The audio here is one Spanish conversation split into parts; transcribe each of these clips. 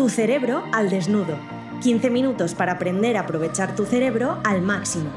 Tu cerebro al desnudo. 15 minutos para aprender a aprovechar tu cerebro al máximo.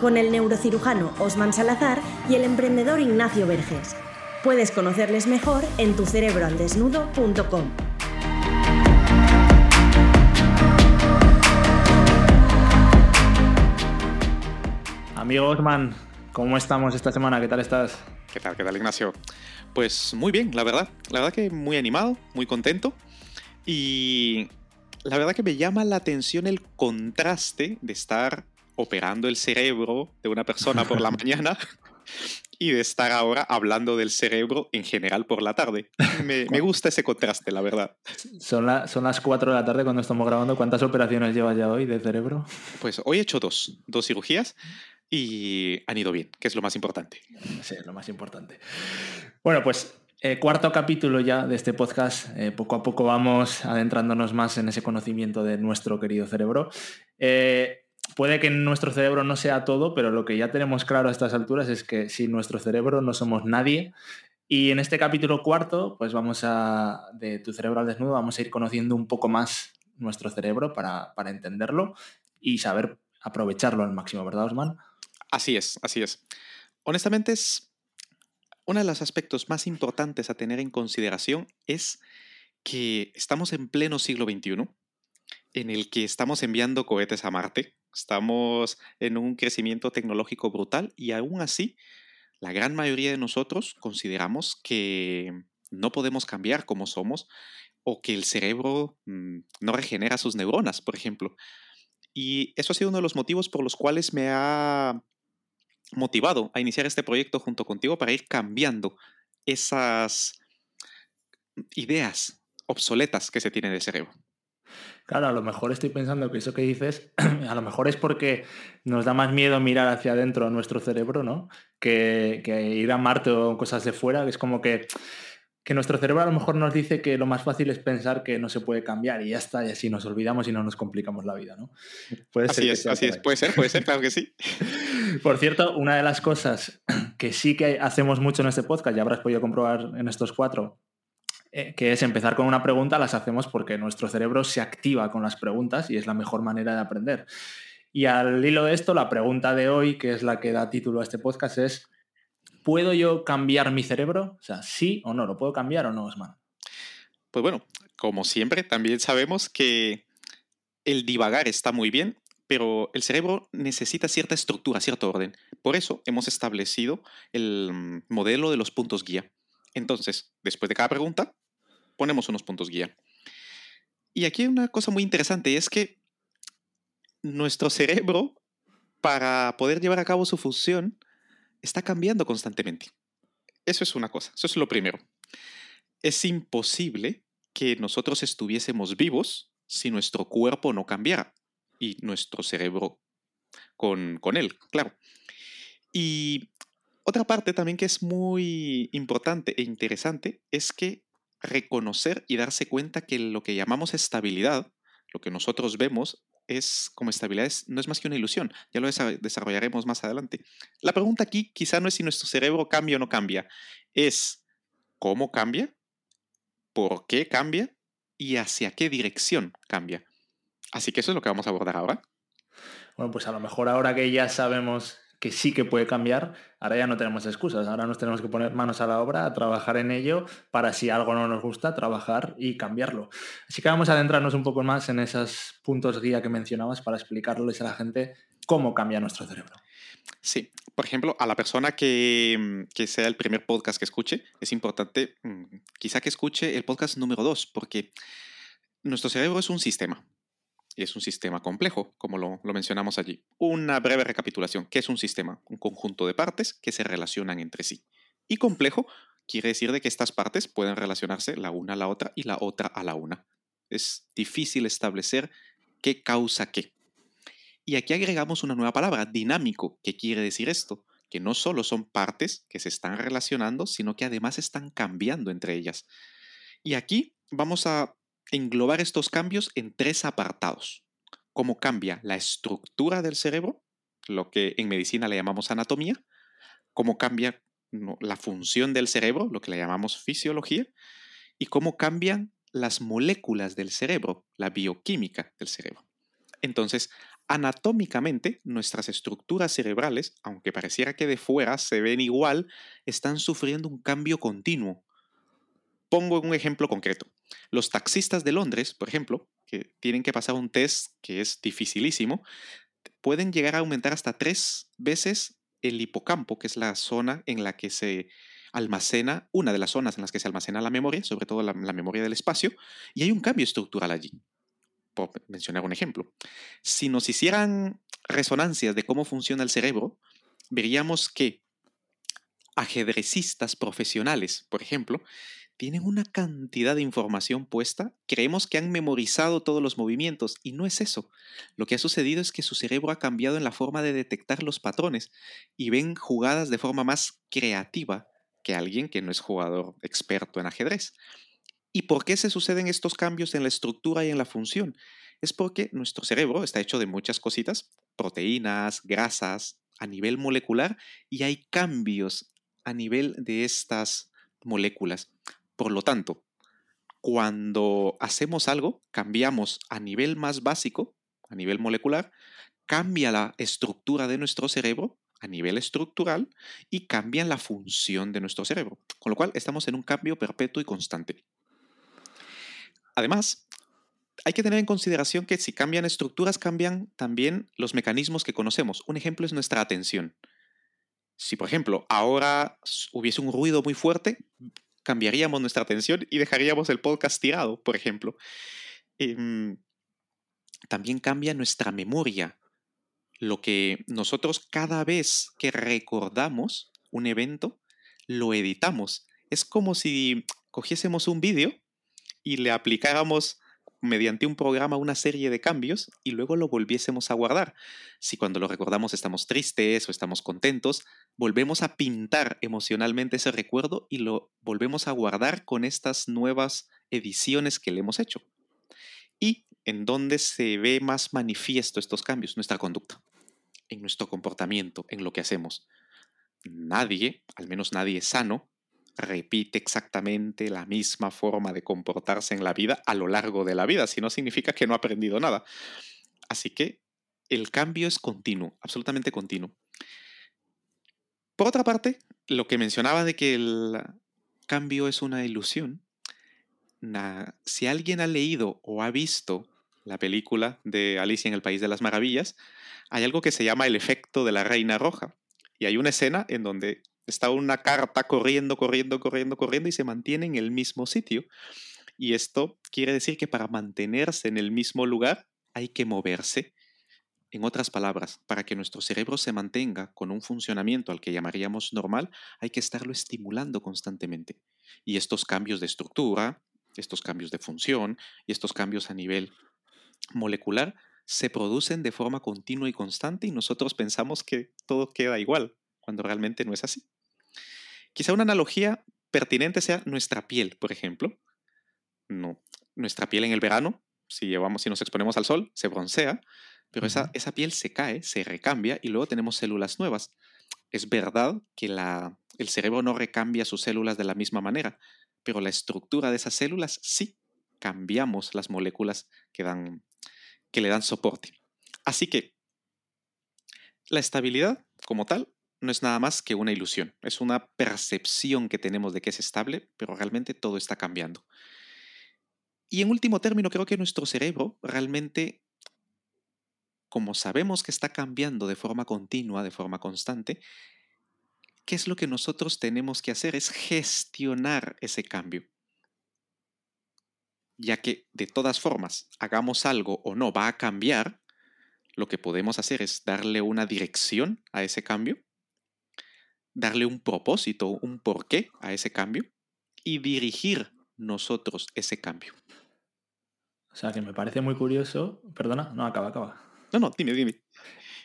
Con el neurocirujano Osman Salazar y el emprendedor Ignacio Verges. Puedes conocerles mejor en tucerebroaldesnudo.com. Amigo Osman, ¿cómo estamos esta semana? ¿Qué tal estás? ¿Qué tal? ¿Qué tal, Ignacio? Pues muy bien, la verdad. La verdad que muy animado, muy contento. Y la verdad que me llama la atención el contraste de estar operando el cerebro de una persona por la mañana y de estar ahora hablando del cerebro en general por la tarde. Me, gusta ese contraste, la verdad. Son, son las 4 de la tarde cuando estamos grabando. ¿Cuántas operaciones llevas ya hoy de cerebro? Pues hoy he hecho dos, dos cirugías y han ido bien, que es lo más importante. Sí, lo más importante. Bueno, pues eh, cuarto capítulo ya de este podcast. Eh, poco a poco vamos adentrándonos más en ese conocimiento de nuestro querido cerebro. Eh, puede que nuestro cerebro no sea todo, pero lo que ya tenemos claro a estas alturas es que sin nuestro cerebro no somos nadie. Y en este capítulo cuarto, pues vamos a, de tu cerebro al desnudo, vamos a ir conociendo un poco más nuestro cerebro para, para entenderlo y saber aprovecharlo al máximo, ¿verdad, Osman? Así es, así es. Honestamente, es uno de los aspectos más importantes a tener en consideración es que estamos en pleno siglo XXI, en el que estamos enviando cohetes a Marte, estamos en un crecimiento tecnológico brutal y aún así, la gran mayoría de nosotros consideramos que no podemos cambiar como somos o que el cerebro mm, no regenera sus neuronas, por ejemplo. Y eso ha sido uno de los motivos por los cuales me ha motivado a iniciar este proyecto junto contigo para ir cambiando esas ideas obsoletas que se tienen del cerebro. Claro, a lo mejor estoy pensando que eso que dices, a lo mejor es porque nos da más miedo mirar hacia adentro a nuestro cerebro, ¿no? Que, que ir a Marte o cosas de fuera, que es como que que nuestro cerebro a lo mejor nos dice que lo más fácil es pensar que no se puede cambiar y ya está, y así nos olvidamos y no nos complicamos la vida, ¿no? Puede así es, así es, puede ser, puede ser, claro que sí. Por cierto, una de las cosas que sí que hacemos mucho en este podcast, ya habrás podido comprobar en estos cuatro, eh, que es empezar con una pregunta, las hacemos porque nuestro cerebro se activa con las preguntas y es la mejor manera de aprender. Y al hilo de esto, la pregunta de hoy, que es la que da título a este podcast, es ¿Puedo yo cambiar mi cerebro? O sea, sí o no, ¿lo puedo cambiar o no, Osman? Pues bueno, como siempre, también sabemos que el divagar está muy bien, pero el cerebro necesita cierta estructura, cierto orden. Por eso hemos establecido el modelo de los puntos guía. Entonces, después de cada pregunta, ponemos unos puntos guía. Y aquí hay una cosa muy interesante, es que nuestro cerebro, para poder llevar a cabo su función, está cambiando constantemente. Eso es una cosa, eso es lo primero. Es imposible que nosotros estuviésemos vivos si nuestro cuerpo no cambiara y nuestro cerebro con, con él, claro. Y otra parte también que es muy importante e interesante es que reconocer y darse cuenta que lo que llamamos estabilidad, lo que nosotros vemos es como estabilidad no es más que una ilusión. Ya lo desarrollaremos más adelante. La pregunta aquí quizá no es si nuestro cerebro cambia o no cambia, es cómo cambia, por qué cambia y hacia qué dirección cambia. Así que eso es lo que vamos a abordar ahora. Bueno, pues a lo mejor ahora que ya sabemos que sí que puede cambiar, ahora ya no tenemos excusas, ahora nos tenemos que poner manos a la obra, a trabajar en ello, para si algo no nos gusta, trabajar y cambiarlo. Así que vamos a adentrarnos un poco más en esos puntos guía que mencionabas para explicarles a la gente cómo cambia nuestro cerebro. Sí, por ejemplo, a la persona que, mm, que, sea el primer podcast que escuche, es importante mm, quizá que escuche el podcast número 2, porque nuestro cerebro es un sistema es un sistema complejo, como lo, mencionamos allí. Una breve recapitulación. ¿Qué es un sistema? Un conjunto de partes que se relacionan entre sí. Y complejo quiere decir de que estas partes pueden relacionarse la una a la otra y la otra a la una. Es difícil establecer qué causa qué. Y aquí agregamos una nueva palabra, dinámico. ¿Qué quiere decir esto? Que no solo son partes que se están relacionando, sino que además están cambiando entre ellas. Y aquí vamos a englobar estos cambios en tres apartados. Cómo cambia la estructura del cerebro, lo que en medicina le llamamos anatomía, cómo cambia la función del cerebro, lo que le llamamos fisiología, y cómo cambian las moléculas del cerebro, la bioquímica del cerebro. Entonces, anatómicamente, nuestras estructuras cerebrales, aunque pareciera que de fuera se ven igual, están sufriendo un cambio continuo. Pongo un ejemplo concreto. Los taxistas de Londres, por ejemplo, que tienen que pasar un test que es dificilísimo, pueden llegar a aumentar hasta tres veces el hipocampo, que es la zona en la que se almacena, una de las zonas en las que se almacena la memoria, sobre todo la, memoria del espacio, y hay un cambio estructural allí. Por mencionar un ejemplo. Si nos hicieran resonancias de cómo funciona el cerebro, veríamos que ajedrecistas profesionales, por ejemplo, tienen una cantidad de información puesta, creemos que han memorizado todos los movimientos y no es eso. Lo que ha sucedido es que su cerebro ha cambiado en la forma de detectar los patrones y ven jugadas de forma más creativa que alguien que no es jugador experto en ajedrez. ¿Y por qué se suceden estos cambios en la estructura y en la función? Es porque nuestro cerebro está hecho de muchas cositas, proteínas, grasas, a nivel molecular, y hay cambios a nivel de estas moléculas. Por lo tanto, cuando hacemos algo, cambiamos a nivel más básico, a nivel molecular, cambia la estructura de nuestro cerebro a nivel estructural y cambian la función de nuestro cerebro. Con lo cual estamos en un cambio perpetuo y constante. Además, hay que tener en consideración que si cambian estructuras, cambian también los mecanismos que conocemos. Un ejemplo es nuestra atención. Si, por ejemplo, ahora hubiese un ruido muy fuerte, cambiaríamos nuestra atención y dejaríamos el podcast tirado, por ejemplo. Em, también cambia nuestra memoria. Lo que nosotros cada vez que recordamos un evento, lo editamos. Es como si cogiésemos un vídeo y le aplicáramos mediante un programa una serie de cambios y luego lo volviésemos a guardar. Si cuando lo recordamos estamos tristes o estamos contentos, volvemos a pintar emocionalmente ese recuerdo y lo volvemos a guardar con estas nuevas ediciones que le hemos hecho. ¿Y en dónde se ve más manifiesto estos cambios? Nuestra conducta, en nuestro comportamiento, en lo que hacemos. Nadie, al menos nadie sano, repite exactamente la misma forma de comportarse en la vida a lo largo de la vida, si no significa que no ha aprendido nada. Así que el cambio es continuo, absolutamente continuo. Por otra parte, lo que mencionaba de que el cambio es una ilusión, si alguien ha leído o ha visto la película de Alicia en el País de las Maravillas, hay algo que se llama el efecto de la Reina Roja. Y hay una escena en donde está una carta corriendo, corriendo, corriendo, corriendo y se mantiene en el mismo sitio. Y esto quiere decir que para mantenerse en el mismo lugar hay que moverse. En otras palabras, para que nuestro cerebro se mantenga con un funcionamiento al que llamaríamos normal, hay que estarlo estimulando constantemente. Y estos cambios de estructura, estos cambios de función y estos cambios a nivel molecular se producen de forma continua y constante y nosotros pensamos que todo queda igual, cuando realmente no es así. Quizá una analogía pertinente sea nuestra piel, por ejemplo. No, nuestra piel en el verano, si, llevamos, si nos exponemos al sol, se broncea, pero esa, esa piel se cae, se recambia y luego tenemos células nuevas. Es verdad que la, el cerebro no recambia sus células de la misma manera, pero la estructura de esas células sí cambiamos las moléculas que, dan, que le dan soporte. Así que la estabilidad como tal no es nada más que una ilusión, es una percepción que tenemos de que es estable, pero realmente todo está cambiando. Y en último término, creo que nuestro cerebro realmente, como sabemos que está cambiando de forma continua, de forma constante, ¿qué es lo que nosotros tenemos que hacer? Es gestionar ese cambio. Ya que de todas formas, hagamos algo o no, va a cambiar, lo que podemos hacer es darle una dirección a ese cambio darle un propósito, un porqué a ese cambio y dirigir nosotros ese cambio. O sea, que me parece muy curioso. Perdona, no, acaba, acaba. No, no, dime, dime.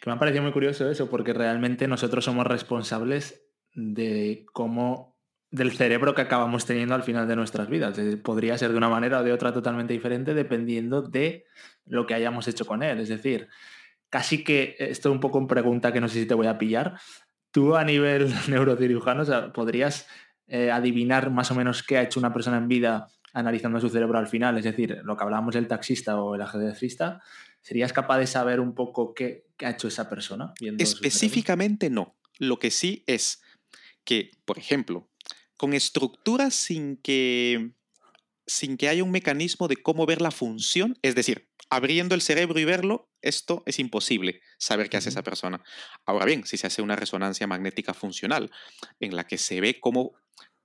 Que me ha parecido muy curioso eso, porque realmente nosotros somos responsables de cómo. del cerebro que acabamos teniendo al final de nuestras vidas. Podría ser de una manera o de otra totalmente diferente dependiendo de lo que hayamos hecho con él. Es decir, casi que esto es un poco en pregunta que no sé si te voy a pillar, Tú a nivel neurocirujano, ¿podrías eh, adivinar más o menos qué ha hecho una persona en vida analizando su cerebro al final, es decir, lo que hablábamos del taxista o el ajedrecista, ¿serías capaz de saber un poco qué, ha hecho esa persona? Específicamente no. Lo que sí es que, por ejemplo, con estructuras sin que, sin que haya un mecanismo de cómo ver la función, es decir, abriendo el cerebro y verlo, esto es imposible saber qué hace esa persona. Ahora bien, si se hace una resonancia magnética funcional en la que se ve cómo,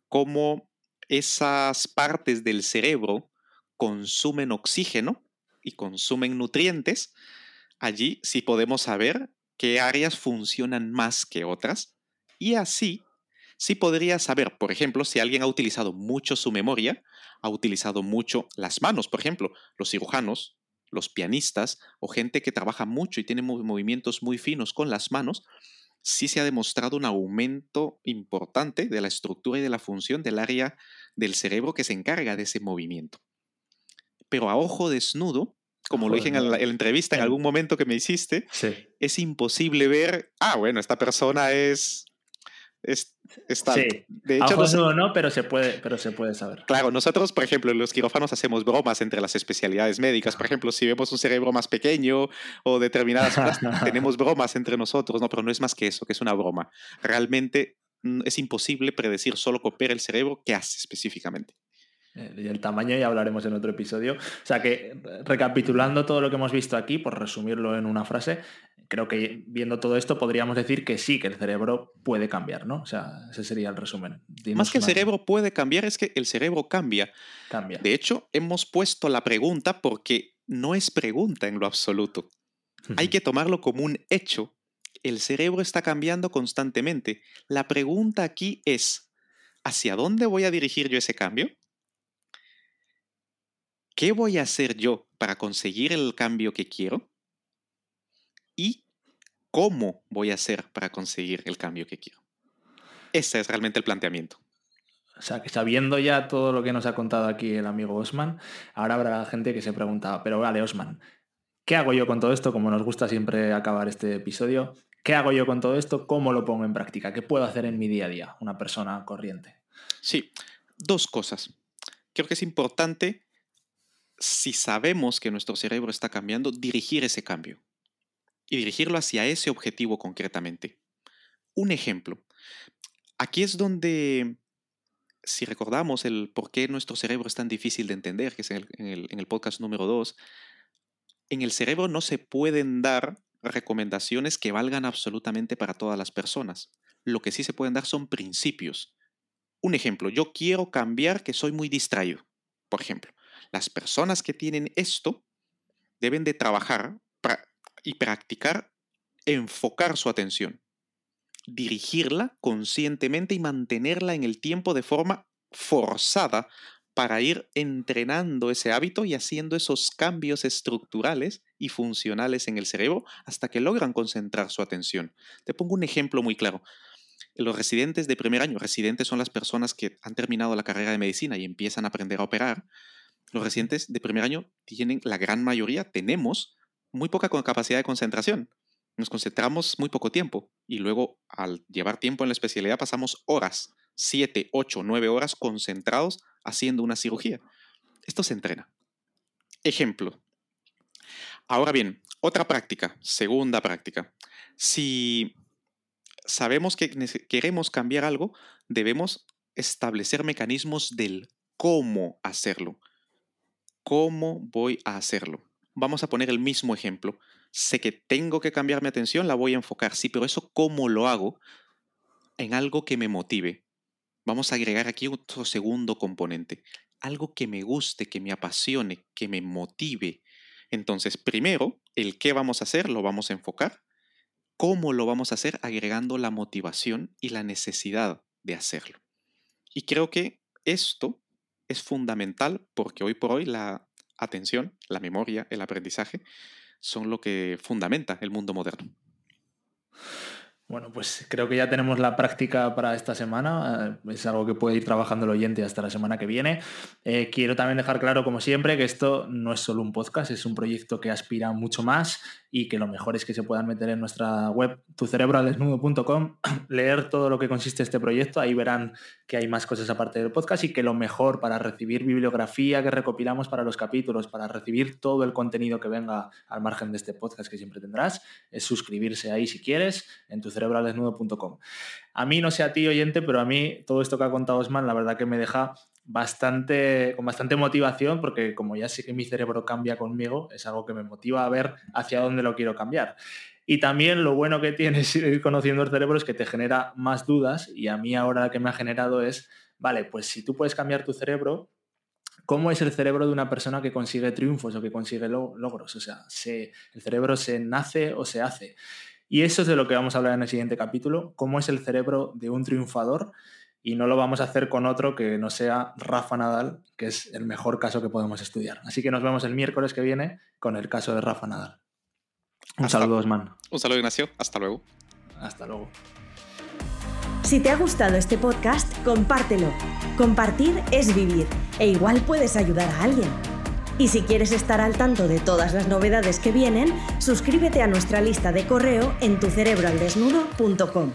cómo esas partes del cerebro consumen oxígeno y consumen nutrientes, allí sí podemos saber qué áreas funcionan más que otras y así sí podría saber, por ejemplo, si alguien ha utilizado mucho su memoria, ha utilizado mucho las manos, por ejemplo, los cirujanos, los pianistas o gente que trabaja mucho y tiene movimientos muy finos con las manos, sí se ha demostrado un aumento importante de la estructura y de la función del área del cerebro que se encarga de ese movimiento. Pero a ojo desnudo, como lo dije en la, entrevista en algún momento que me hiciste, es imposible ver, ah, bueno, esta persona es está, sí. de hecho, no, pero se, puede, pero se puede saber. Claro, nosotros, por ejemplo, en los quirófanos hacemos bromas entre las especialidades médicas. Por ejemplo, si vemos un cerebro más pequeño o determinadas cosas, tenemos bromas entre nosotros, ¿no? Pero no es más que eso, que es una broma. Realmente mm, es imposible predecir solo copiar el cerebro qué hace específicamente. Eh, y el tamaño ya hablaremos en otro episodio. O sea que, recapitulando todo lo que hemos visto aquí, por resumirlo en una frase, creo que viendo todo esto podríamos decir que sí, que el cerebro puede cambiar, ¿no? O sea, ese sería el resumen. más que el cerebro puede cambiar, es que el cerebro cambia. Cambia. De hecho, hemos puesto la pregunta porque no es pregunta en lo absoluto. Hay que tomarlo como un hecho. El cerebro está cambiando constantemente. La pregunta aquí es, ¿hacia dónde voy a dirigir yo ese cambio? ¿Qué voy a hacer yo para conseguir el cambio que quiero? ¿Y cómo voy a hacer para conseguir el cambio que quiero? Ese es realmente el planteamiento. O sea, que sabiendo ya todo lo que nos ha contado aquí el amigo Osman, ahora habrá gente que se pregunta, pero vale, Osman, ¿qué hago yo con todo esto? Como nos gusta siempre acabar este episodio, ¿qué hago yo con todo esto? ¿Cómo lo pongo en práctica? ¿Qué puedo hacer en mi día a día, una persona corriente? Sí, dos cosas. Creo que es importante si sabemos que nuestro cerebro está cambiando, dirigir ese cambio y dirigirlo hacia ese objetivo concretamente. Un ejemplo. Aquí es donde, si recordamos el por qué nuestro cerebro es tan difícil de entender, que es en el, podcast número 2, en el cerebro no se pueden dar recomendaciones que valgan absolutamente para todas las personas. Lo que sí se pueden dar son principios. Un ejemplo, yo quiero cambiar que soy muy distraído. Por ejemplo, las personas que tienen esto deben de trabajar y practicar enfocar su atención, dirigirla conscientemente y mantenerla en el tiempo de forma forzada para ir entrenando ese hábito y haciendo esos cambios estructurales y funcionales en el cerebro hasta que logran concentrar su atención. Te pongo un ejemplo muy claro. Los residentes de primer año, residentes son las personas que han terminado la carrera de medicina y empiezan a aprender a operar, los residentes de primer año tienen, la gran mayoría, tenemos muy poca capacidad de concentración. Nos concentramos muy poco tiempo y luego al llevar tiempo en la especialidad pasamos horas, 7, 8, 9 horas concentrados haciendo una cirugía. Esto se entrena. Ejemplo. Ahora bien, otra práctica, segunda práctica. Si sabemos que queremos cambiar algo, debemos establecer mecanismos del cómo hacerlo cómo voy a hacerlo. Vamos a poner el mismo ejemplo. Sé que tengo que cambiar mi atención, la voy a enfocar, sí, pero eso cómo lo hago en algo que me motive. Vamos a agregar aquí otro segundo componente, algo que me guste, que me apasione, que me motive. Entonces, primero, el qué vamos a hacer lo vamos a enfocar. ¿Cómo lo vamos a hacer? Agregando la motivación y la necesidad de hacerlo. Y creo que esto es fundamental porque hoy por hoy la atención, la memoria, el aprendizaje son lo que fundamenta el mundo moderno. Bueno, pues creo que ya tenemos la práctica para esta semana. Eh, es algo que puede ir trabajando el oyente hasta la semana que viene. Eh, quiero también dejar claro, como siempre, que esto no es solo un podcast, es un proyecto que aspira mucho más y que lo mejor es que se puedan meter en nuestra web tucerebraldesnudo.com, leer todo lo que consiste este proyecto, ahí verán que hay más cosas aparte del podcast y que lo mejor para recibir bibliografía que recopilamos para los capítulos, para recibir todo el contenido que venga al margen de este podcast que siempre tendrás, es suscribirse ahí si quieres en tucerebraldesnudo.com. A mí, no sé a ti oyente, pero a mí todo esto que ha contado Osman, la verdad que me deja bastante, con bastante motivación, porque como ya sé que mi cerebro cambia conmigo, es algo que me motiva a ver hacia dónde lo quiero cambiar. Y también lo bueno que tienes ir conociendo el cerebro es que te genera más dudas y a mí ahora lo que me ha generado es, vale, pues si tú puedes cambiar tu cerebro, ¿cómo es el cerebro de una persona que consigue triunfos o que consigue logros? O sea, se, el cerebro se nace o se hace. Y eso es de lo que vamos a hablar en el siguiente capítulo, cómo es el cerebro de un triunfador y no lo vamos a hacer con otro que no sea Rafa Nadal, que es el mejor caso que podemos estudiar. Así que nos vemos el miércoles que viene con el caso de Rafa Nadal. Un saludo, Osman. Un saludo, Ignacio. Hasta luego. Hasta luego. Si te ha gustado este podcast, compártelo. Compartir es vivir e igual puedes ayudar a alguien. Y si quieres estar al tanto de todas las novedades que vienen, suscríbete a nuestra lista de correo en tucerebroaldesnudo.com.